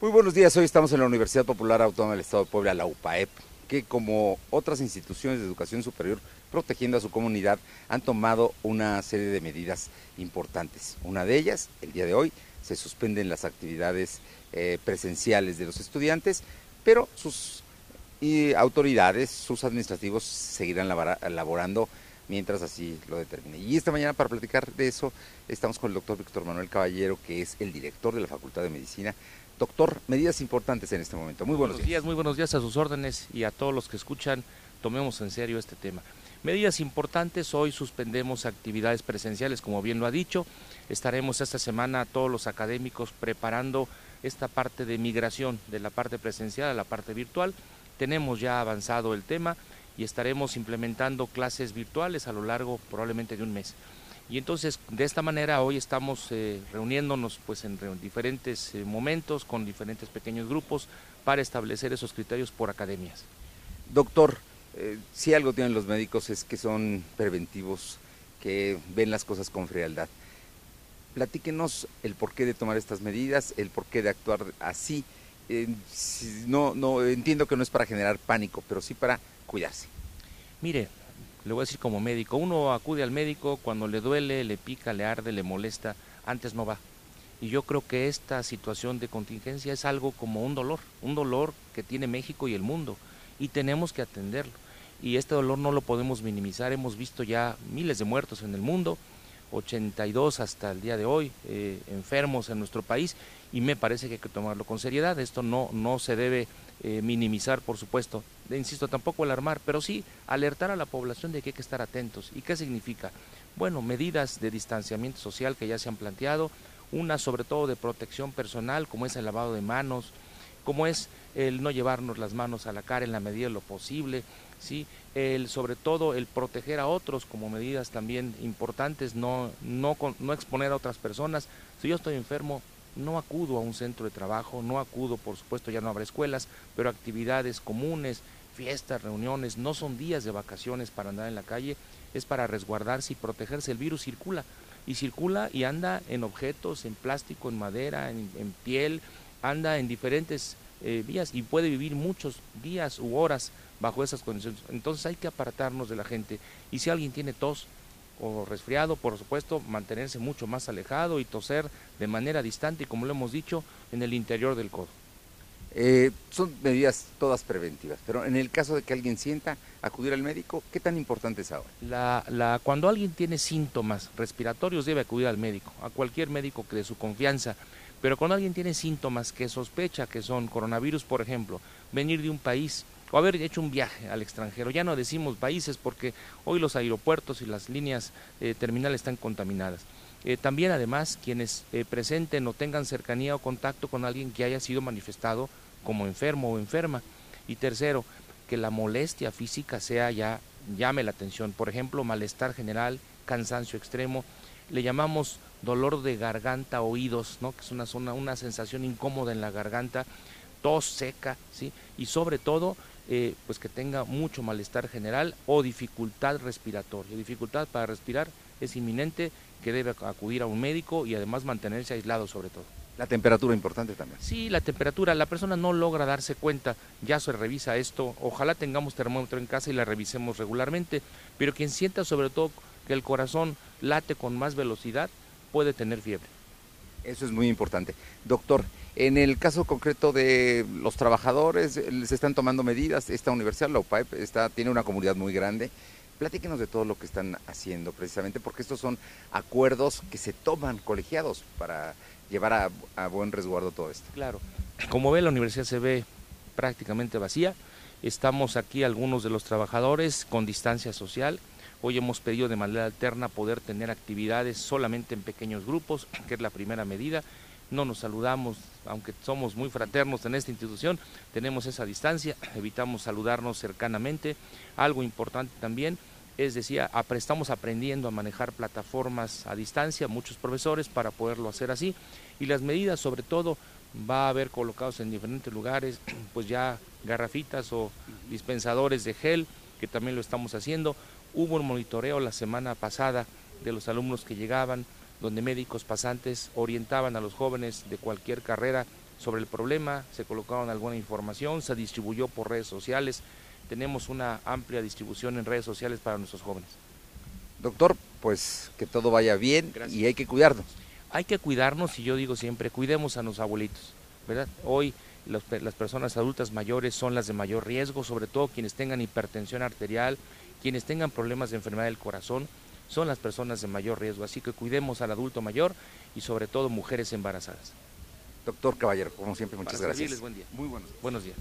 Muy buenos días, hoy estamos en la Universidad Popular Autónoma del Estado de Puebla, la UPAEP, que como otras instituciones de educación superior, protegiendo a su comunidad, han tomado una serie de medidas importantes. Una de ellas, el día de hoy, se suspenden las actividades eh, presenciales de los estudiantes, pero sus autoridades, sus administrativos seguirán laborando mientras así lo determine. Y esta mañana para platicar de eso estamos con el doctor Víctor Manuel Caballero, que es el director de la Facultad de Medicina Doctor, medidas importantes en este momento. Muy buenos, días. Muy buenos días a sus órdenes y a todos los que escuchan. Tomemos en serio este tema. Medidas importantes, hoy suspendemos actividades presenciales, como bien lo ha dicho. Estaremos esta semana todos los académicos preparando esta parte de migración de la parte presencial a la parte virtual. Tenemos ya avanzado el tema y estaremos implementando clases virtuales a lo largo probablemente de un mes. Y entonces, de esta manera, hoy estamos eh, reuniéndonos pues, en diferentes eh, momentos con diferentes pequeños grupos para establecer esos criterios por academias. Doctor, eh, si algo tienen los médicos es que son preventivos, que ven las cosas con frialdad. Platíquenos el porqué de tomar estas medidas, el porqué de actuar así. no, no entiendo que no es para generar pánico, pero sí para cuidarse. Mire, le voy a decir como médico, uno acude al médico cuando le duele, le pica, le arde, le molesta, antes no va. Y yo creo que esta situación de contingencia es algo como un dolor, un dolor que tiene México y el mundo, y tenemos que atenderlo. Y este dolor no lo podemos minimizar, hemos visto ya miles de muertos en el mundo, 82 hasta el día de hoy eh, enfermos en nuestro país, y me parece que hay que tomarlo con seriedad, esto no, no se debe eh, minimizar, por supuesto, insisto, tampoco alarmar, pero sí alertar a la población de que hay que estar atentos. ¿Y qué significa? Bueno, medidas de distanciamiento social que ya se han planteado, una sobre todo de protección personal, como es el lavado de manos, como es el no llevarnos las manos a la cara en la medida de lo posible, ¿sí? el, sobre todo el proteger a otros como medidas también importantes, no, no, no exponer a otras personas. Si yo estoy enfermo, no acudo a un centro de trabajo, no acudo, por supuesto ya no habrá escuelas, pero actividades comunes, fiestas, reuniones, no son días de vacaciones para andar en la calle, es para resguardarse y protegerse. El virus circula y circula y anda en objetos, en plástico, en madera, en, piel, anda en diferentes eh, vías y puede vivir muchos días u horas bajo esas condiciones. Entonces hay que apartarnos de la gente y si alguien tiene tos, o resfriado, por supuesto, mantenerse mucho más alejado y toser de manera distante como lo hemos dicho, en el interior del codo. Eh, son medidas todas preventivas, pero en el caso de que alguien sienta acudir al médico, ¿qué tan importante es ahora? La, la, cuando alguien tiene síntomas respiratorios debe acudir al médico, a cualquier médico que de su confianza, pero cuando alguien tiene síntomas que sospecha que son coronavirus, por ejemplo, venir de un país o haber hecho un viaje al extranjero. Ya no decimos países porque hoy los aeropuertos y las líneas eh, terminales están contaminadas. Eh, también además quienes eh, presenten o tengan cercanía o contacto con alguien que haya sido manifestado como enfermo o enferma. Y tercero, que la molestia física sea ya, llame la atención. Por ejemplo, malestar general, cansancio extremo, le llamamos dolor de garganta, oídos, ¿no? que es una, zona, una sensación incómoda en la garganta, tos seca, ¿sí? y sobre todo eh, pues que tenga mucho malestar general o dificultad respiratoria. Dificultad para respirar es inminente, que debe acudir a un médico y además mantenerse aislado sobre todo. La temperatura importante también. Sí, la temperatura. La persona no logra darse cuenta, ya se revisa esto. Ojalá tengamos termómetro en casa y la revisemos regularmente, pero quien sienta sobre todo que el corazón late con más velocidad puede tener fiebre. Eso es muy importante. Doctor, en el caso concreto de los trabajadores, se están tomando medidas. Esta universidad, la UPAEP, está, tiene una comunidad muy grande. Platíquenos de todo lo que están haciendo, precisamente porque estos son acuerdos que se toman colegiados para llevar a, a buen resguardo todo esto. Claro. Como ve, la universidad se ve prácticamente vacía. Estamos aquí algunos de los trabajadores con distancia social. Hoy hemos pedido de manera alterna poder tener actividades solamente en pequeños grupos, que es la primera medida no nos saludamos, aunque somos muy fraternos en esta institución, tenemos esa distancia, evitamos saludarnos cercanamente. Algo importante también es decir, estamos aprendiendo a manejar plataformas a distancia, muchos profesores, para poderlo hacer así. Y las medidas, sobre todo, va a haber colocados en diferentes lugares, pues ya garrafitas o dispensadores de gel, que también lo estamos haciendo. Hubo un monitoreo la semana pasada de los alumnos que llegaban, donde médicos pasantes orientaban a los jóvenes de cualquier carrera sobre el problema, se colocaron alguna información, se distribuyó por redes sociales, tenemos una amplia distribución en redes sociales para nuestros jóvenes. Doctor, pues que todo vaya bien y hay que cuidarnos. Hay que cuidarnos y yo digo siempre, cuidemos a los abuelitos, ¿verdad? Hoy las personas adultas mayores son las de mayor riesgo, sobre todo quienes tengan hipertensión arterial, quienes tengan problemas de enfermedad del corazón, son las personas de mayor riesgo. Así que cuidemos al adulto mayor y sobre todo mujeres embarazadas. Doctor Caballero, como siempre, muchas gracias. Buen día. Muy buenos Buenos días.